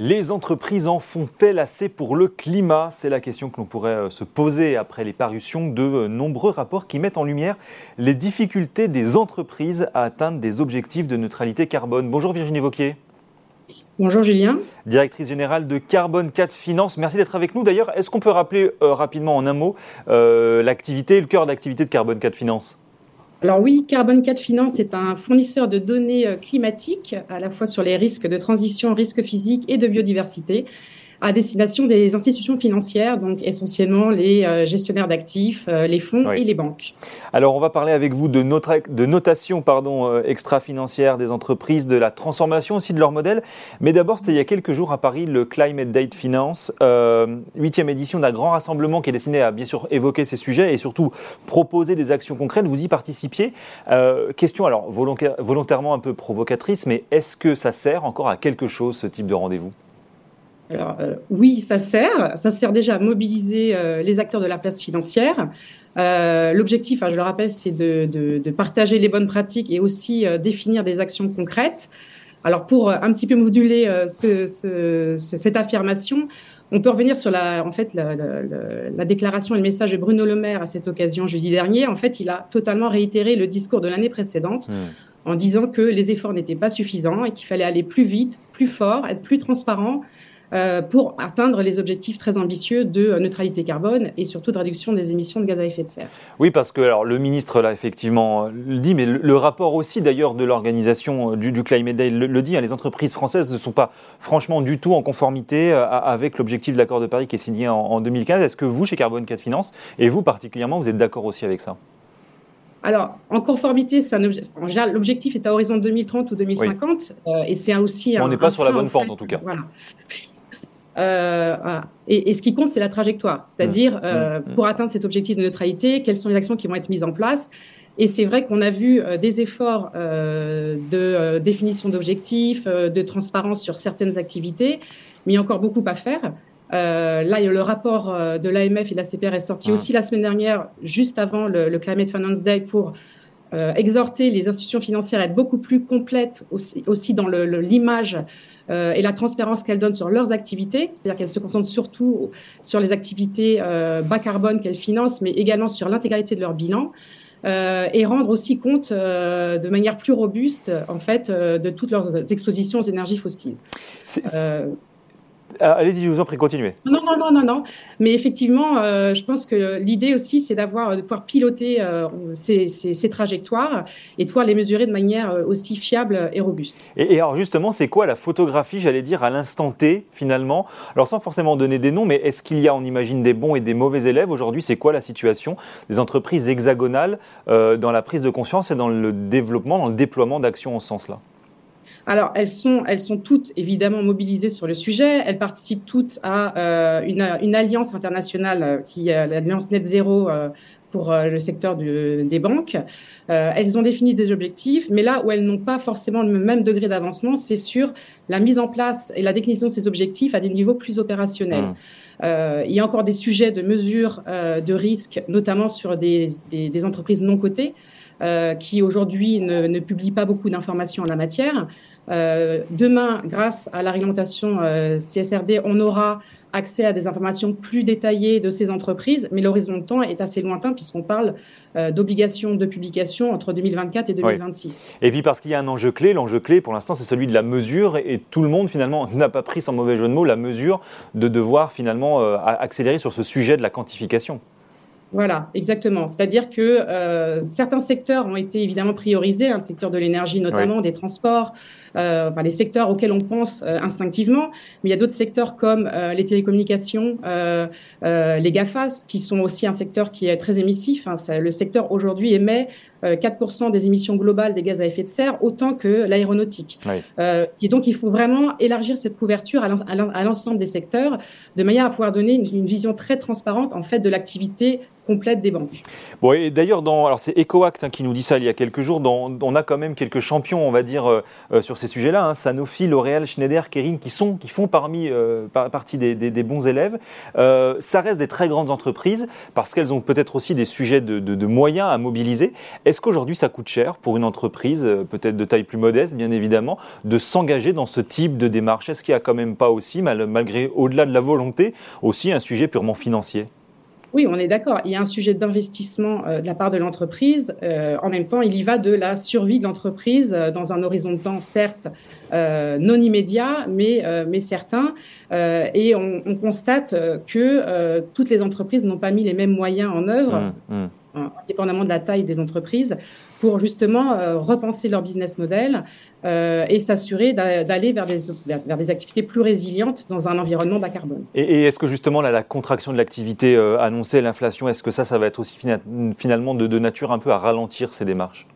Les entreprises en font-elles assez pour le climat? C'est la question que l'on pourrait euh, se poser après les parutions de euh, nombreux rapports qui mettent en lumière les difficultés des entreprises à atteindre des objectifs de neutralité carbone. Bonjour Virginie Vauquier. Bonjour Julien. Directrice générale de Carbone 4 Finance. Merci d'être avec nous. D'ailleurs, est-ce qu'on peut rappeler euh, rapidement en un mot l'activité, le cœur d'activité de Carbone 4 Finance alors oui, Carbon 4 Finance est un fournisseur de données euh, climatiques, à la fois sur les risques de transition, risques physiques et de biodiversité à destination des institutions financières, donc essentiellement les euh, gestionnaires d'actifs, euh, les fonds et les banques. Alors on va parler avec vous de, de notation pardon, euh, extra-financière des entreprises, de la transformation aussi de leur modèle. Mais d'abord, c'était il y a quelques jours à Paris le Climate Date Finance, huitième édition d'un grand rassemblement qui est destiné à bien sûr évoquer ces sujets et surtout proposer des actions concrètes. Vous y participiez. question alors volontairement un peu provocatrice, mais est-ce que ça sert encore à quelque chose ce type de rendez-vous? Alors euh, oui, ça sert. Ça sert déjà à mobiliser euh, les acteurs de la place financière. Euh, l'objectif, hein, je le rappelle, c'est de, partager les bonnes pratiques et aussi définir des actions concrètes. Alors pour un petit peu moduler cette affirmation, on peut revenir sur la, en fait, la, déclaration et le message de Bruno Le Maire à cette occasion jeudi dernier. En fait, il a totalement réitéré le discours de l'année précédente. Mmh. en disant que les efforts n'étaient pas suffisants et qu'il fallait aller plus vite, plus fort, être plus transparent pour atteindre les objectifs très ambitieux de neutralité carbone et surtout de réduction des émissions de gaz à effet de serre. Oui, parce que alors, le ministre l'a effectivement le dit, mais le, rapport aussi d'ailleurs de l'organisation euh, du, Climate Day le, dit, hein, les entreprises françaises ne sont pas franchement du tout en conformité euh, avec l'objectif de l'accord de Paris qui est signé en, 2015. Est-ce que vous, chez Carbone 4 Finance, et vous particulièrement, vous êtes d'accord aussi avec ça? Alors, en conformité, l'objectif est à horizon 2030 ou 2050, et c'est aussi. On n'est pas sur la bonne pente, en tout cas. Voilà. Euh, et, ce qui compte, c'est la trajectoire, c'est-à-dire mmh. euh, mmh. pour atteindre cet objectif de neutralité, quelles sont les actions qui vont être mises en place? Et c'est vrai qu'on a vu euh, des efforts de définition d'objectifs, de transparence sur certaines activités, mais il y a encore beaucoup à faire. là, le rapport de l'AMF et de la CPR est sorti ah. aussi la semaine dernière, juste avant le, le Climate Finance Day, pour exhorter les institutions financières à être beaucoup plus complètes aussi, dans l'image euh, et la transparence qu'elles donnent sur leurs activités, c'est-à-dire qu'elles se concentrent surtout sur les activités euh, bas carbone qu'elles financent, mais également sur l'intégralité de leur bilan. et rendre aussi compte de manière plus robuste en fait de toutes leurs expositions aux énergies fossiles. Ah, allez-y, je vous en prie, continuez. Non, non, non, non, non. Mais effectivement, euh, je pense que l'idée aussi, c'est d'avoir, de pouvoir piloter euh, ces, trajectoires et de pouvoir les mesurer de manière euh, aussi fiable et robuste. Et, alors justement, c'est quoi la photographie, j'allais dire, à l'instant T, finalement? Alors sans forcément donner des noms, mais est-ce qu'il y a, on imagine, des bons et des mauvais élèves aujourd'hui? C'est quoi la situation des entreprises hexagonales dans la prise de conscience et dans le développement, dans le déploiement d'actions en ce sens-là? Alors, elles sont, elles sont toutes évidemment mobilisées sur le sujet. Elles participent toutes à euh, une, alliance internationale euh, qui est l'alliance Net Zéro euh, pour le secteur des banques. elles ont défini des objectifs, mais là où elles n'ont pas forcément le même degré d'avancement, c'est sur la mise en place et la définition de ces objectifs à des niveaux plus opérationnels. Mmh. il y a encore des sujets de mesure de risque, notamment sur des, des entreprises non cotées. Euh, qui aujourd'hui ne, publie pas beaucoup d'informations en la matière. Euh, demain, grâce à la réglementation euh, CSRD, on aura accès à des informations plus détaillées de ces entreprises, mais l'horizon de temps est assez lointain puisqu'on parle d'obligations de publication entre 2024 et 2026. Et puis parce qu'il y a un enjeu clé, l'enjeu clé pour l'instant c'est celui de la mesure et tout le monde finalement n'a pas pris sans mauvais jeu de mots la mesure de devoir finalement accélérer sur ce sujet de la quantification. Voilà, exactement. C'est-à-dire que euh, certains secteurs ont été évidemment priorisés, hein, le secteur de l'énergie notamment, des transports, euh, enfin les secteurs auxquels on pense euh, instinctivement. Mais il y a d'autres secteurs comme les télécommunications, les GAFAS, qui sont aussi un secteur qui est très émissif. Hein. le secteur aujourd'hui émet 4% des émissions globales des gaz à effet de serre, autant que l'aéronautique. et donc il faut vraiment élargir cette couverture à l'ensemble des secteurs, de manière à pouvoir donner une, une vision très transparente en fait de l'activité complète des banques. Bon, et d'ailleurs, dans, alors c'est EcoAct hein, qui nous dit ça il y a quelques jours, on a quand même quelques champions, on va dire, euh, euh, sur ces sujets-là, hein, Sanofi, L'Oréal, Schneider, Kering, qui, sont, qui font parmi, euh, partie des, bons élèves. ça reste des très grandes entreprises parce qu'elles ont peut-être aussi des sujets de, moyens à mobiliser. Est-ce qu'aujourd'hui ça coûte cher pour une entreprise, peut-être de taille plus modeste, bien évidemment, de s'engager dans ce type de démarche? Est-ce qu'il n'y a quand même pas aussi, malgré, au-delà de la volonté, aussi un sujet purement financier? Oui, on est d'accord. Il y a un sujet d'investissement euh, de la part de l'entreprise. Euh, en même temps, il y va de la survie de l'entreprise euh, dans un horizon de temps, certes non immédiat, mais, mais certain. et on, constate que toutes les entreprises n'ont pas mis les mêmes moyens en œuvre. Mmh, mmh. Indépendamment de la taille des entreprises, pour justement euh, repenser leur business model euh, et s'assurer d'aller vers des, activités plus résilientes dans un environnement bas carbone. Et, est-ce que justement la contraction de l'activité euh, annoncée, l'inflation, est-ce que ça, ça va être aussi finalement de, nature un peu à ralentir ces démarches?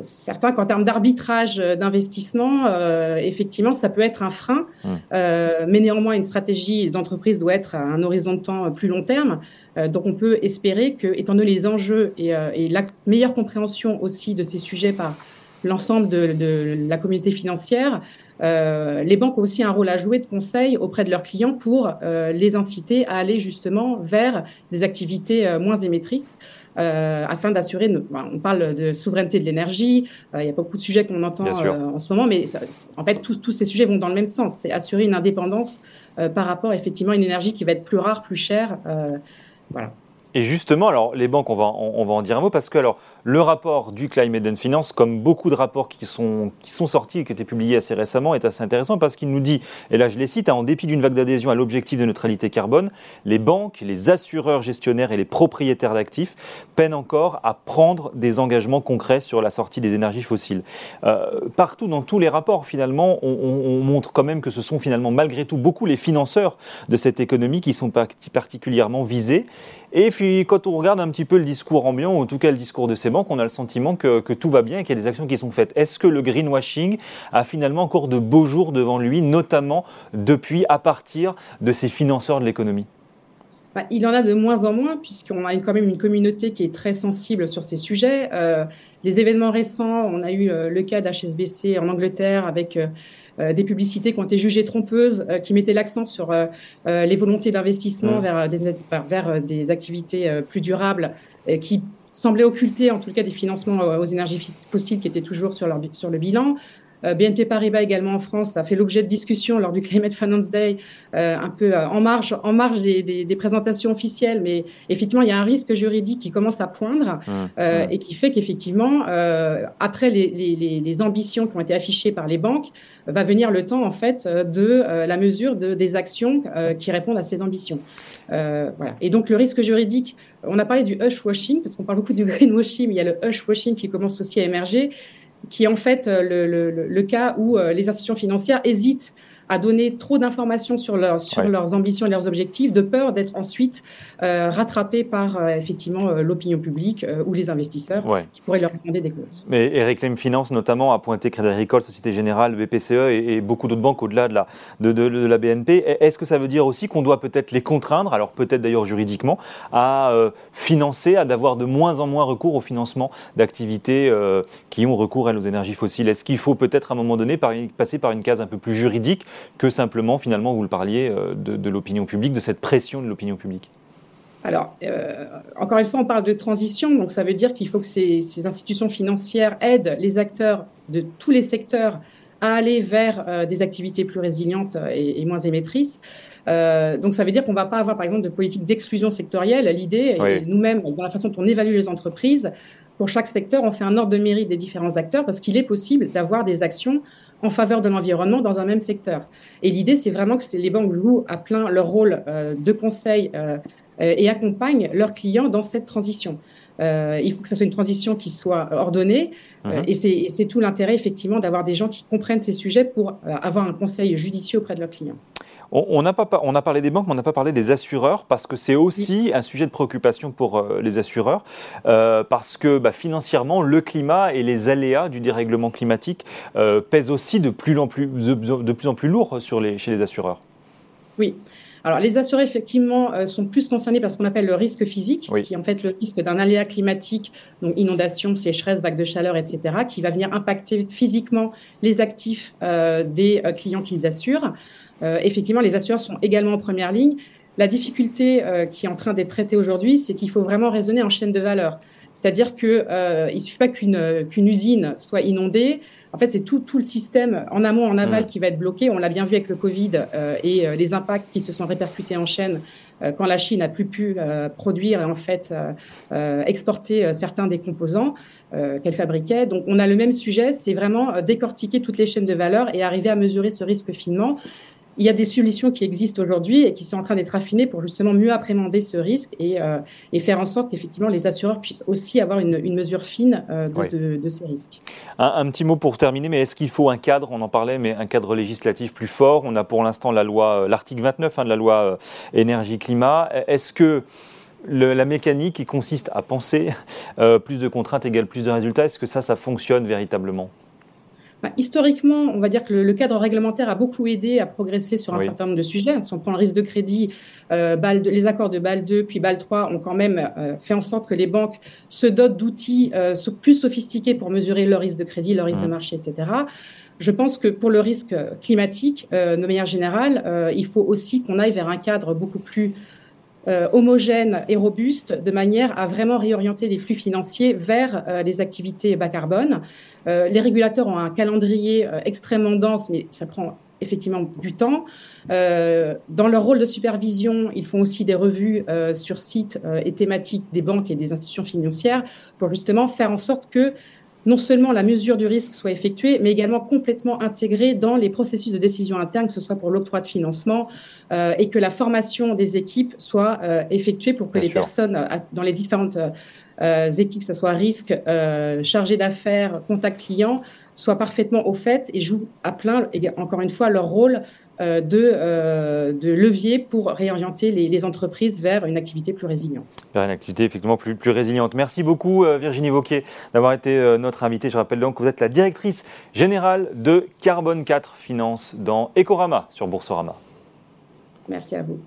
Certains qu'en termes d'arbitrage d'investissement, euh, effectivement, ça peut être un frein, mmh. euh, mais néanmoins, une stratégie d'entreprise doit être à un horizon de temps plus long terme. donc, on peut espérer que, étant donné les enjeux et, et, la meilleure compréhension aussi de ces sujets par l'ensemble de, de, la communauté financière, euh, les banques ont aussi un rôle à jouer de conseil auprès de leurs clients pour euh, les inciter à aller justement vers des activités euh, moins émettrices. afin d'assurer, on parle de souveraineté de l'énergie, il y a beaucoup de sujets qu'on entend en ce moment, mais en fait, tous, ces sujets vont dans le même sens. C'est assurer une indépendance par rapport effectivement à une énergie qui va être plus rare, plus chère. voilà. Et justement, alors les banques, on va, on, va en dire un mot parce que alors le rapport du Climate and Finance, comme beaucoup de rapports qui sont, qui sont sortis et qui ont été publiés assez récemment, est assez intéressant parce qu'il nous dit, et là je les cite, hein, en dépit d'une vague d'adhésion à l'objectif de neutralité carbone, les banques, les assureurs gestionnaires et les propriétaires d'actifs peinent encore à prendre des engagements concrets sur la sortie des énergies fossiles. Euh, partout dans tous les rapports, finalement, on, on, montre quand même que ce sont finalement malgré tout beaucoup les financeurs de cette économie qui sont particulièrement visés. Et puis, quand on regarde un petit peu le discours ambiant, ou en tout cas le discours de ces banques, on a le sentiment que, tout va bien et qu'il y a des actions qui sont faites. Est-ce que le greenwashing a finalement encore de beaux jours devant lui, notamment depuis, à partir de ces financeurs de l'économie? Bah, il en a de moins en moins, puisqu'on a quand même une communauté qui est très sensible sur ces sujets. Euh, les événements récents, on a eu euh, le cas d'HSBC en Angleterre avec euh, des publicités qui ont été jugées trompeuses, qui mettaient l'accent sur les volontés d'investissement vers, des, vers des activités plus durables, qui semblaient occulter en tout cas des financements aux énergies fossiles qui étaient toujours sur, leur, sur le bilan. Euh, BNP Paribas également en France a fait l'objet de discussions lors du Climate Finance Day, euh, un peu euh, en marge, en marge des, des, des, présentations officielles, mais effectivement, il y a un risque juridique qui commence à poindre mmh, mmh. et qui fait qu'effectivement, après les, les, les, ambitions qui ont été affichées par les banques, va venir le temps en fait de la mesure de, des actions qui répondent à ces ambitions. voilà. Et donc le risque juridique, on a parlé du hush washing parce qu'on parle beaucoup du greenwashing, mais il y a le hush washing qui commence aussi à émerger qui est en fait euh, le, le, cas où euh, les institutions financières hésitent à donner trop d'informations sur, leur, sur leurs ambitions et leurs objectifs, de peur d'être ensuite euh, rattrapés par euh, effectivement euh, l'opinion publique ou les investisseurs qui pourraient leur demander des clauses. Mais Eric Lem Finance notamment a pointé Crédit Agricole, Société Générale, BPCE et, beaucoup d'autres banques au-delà de la, de, de, la BNP. Est-ce que ça veut dire aussi qu'on doit peut-être les contraindre, alors peut-être d'ailleurs juridiquement, à financer, à d'avoir de moins en moins recours au financement d'activités qui ont recours à nos énergies fossiles? Est-ce qu'il faut peut-être à un moment donné passer par une case un peu plus juridique que simplement, finalement, vous le parliez, euh, de, l'opinion publique, de cette pression de l'opinion publique alors, euh, encore une fois, on parle de transition, donc ça veut dire qu'il faut que ces, institutions financières aident les acteurs de tous les secteurs à aller vers euh, des activités plus résilientes et, moins émettrices. donc ça veut dire qu'on ne va pas avoir, par exemple, de politique d'exclusion sectorielle. L'idée, nous-mêmes, dans la façon dont on évalue les entreprises, pour chaque secteur, on fait un ordre de mérite des différents acteurs parce qu'il est possible d'avoir des actions en faveur de l'environnement dans un même secteur. Et l'idée, c'est vraiment que les banques jouent à plein leur rôle euh, de conseil euh, et accompagnent leurs clients dans cette transition. Euh, il faut que ce soit une transition qui soit ordonnée. Mhm. et c'est tout l'intérêt, effectivement, d'avoir des gens qui comprennent ces sujets pour avoir un conseil judicieux auprès de leurs clients. On, a pas, on, a parlé des banques, mais on n'a pas parlé des assureurs, parce que c'est aussi un sujet de préoccupation pour euh, les assureurs, euh, parce que bah, financièrement, le climat et les aléas du dérèglement climatique euh, pèsent aussi de plus en plus, de, plus, en plus lourd sur les, chez les assureurs. Oui. Alors, les assureurs, effectivement, euh, sont plus concernés par ce qu'on appelle le risque physique, qui est en fait le risque d'un aléa climatique, donc inondation, sécheresse, vague de chaleur, etc., qui va venir impacter physiquement les actifs euh, des euh, clients qu'ils assurent. Effectivement, les assureurs sont également en première ligne. La difficulté qui est en train d'être traitée aujourd'hui, c'est qu'il faut vraiment raisonner en chaîne de valeur. C'est-à-dire qu'il ne suffit pas qu'une usine soit inondée, en fait, c'est tout, tout le système en amont, en aval, qui va être bloqué. On l'a bien vu avec le Covid euh, et euh, les impacts qui se sont répercutés en chaîne euh, quand la Chine n'a plus pu produire et en fait exporter certains des composants qu'elle fabriquait. Donc, on a le même sujet, c'est vraiment décortiquer toutes les chaînes de valeur et arriver à mesurer ce risque finement il y a des solutions qui existent aujourd'hui et qui sont en train d'être affinées pour justement mieux appréhender ce risque et, euh, faire en sorte qu'effectivement les assureurs puissent aussi avoir une, mesure fine euh, de, ces risques. Un, petit mot pour terminer, mais est-ce qu'il faut un cadre, on en parlait, mais un cadre législatif plus fort. On a pour l'instant la loi, euh, l'article 29 hein, de la loi énergie-climat. Est-ce que la mécanique qui consiste à penser plus de contraintes égale plus de résultats, est-ce que ça, ça fonctionne véritablement? Bah, historiquement, on va dire que le, cadre réglementaire a beaucoup aidé à progresser sur un certain nombre de sujets. Si on prend le risque de crédit, euh, les accords de BAL 2 puis BAL 3 ont quand même euh, fait en sorte que les banques se dotent d'outils euh, plus sophistiqués pour mesurer leur risque de crédit, leur risque de mmh. marché, etc. Je pense que pour le risque climatique, de manière générale, il faut aussi qu'on aille vers un cadre beaucoup plus euh, homogène et robuste de manière à vraiment réorienter les flux financiers vers euh, les activités bas carbone. Euh, les régulateurs ont un calendrier extrêmement dense, mais ça prend effectivement du temps. dans leur rôle de supervision, ils font aussi des revues sur site et thématiques des banques et des institutions financières pour justement faire en sorte que non seulement la mesure du risque soit effectuée, mais également complètement intégrée dans les processus de décision interne, que ce soit pour l'octroi de financement, euh, et que la formation des équipes soit euh, effectuée pour que les personnes euh, dans les différentes équipes, que ce soit risque, chargé d'affaires, contact client, soient parfaitement au fait et jouent à plein, et encore une fois, leur rôle de, de levier pour réorienter les, entreprises vers une activité plus résiliente. Vers une activité effectivement plus, plus résiliente. Merci beaucoup Virginie Vauquier d'avoir été notre invitée. Je rappelle donc que vous êtes la directrice générale de Carbone 4 Finance dans Ecorama sur Boursorama. Merci à vous.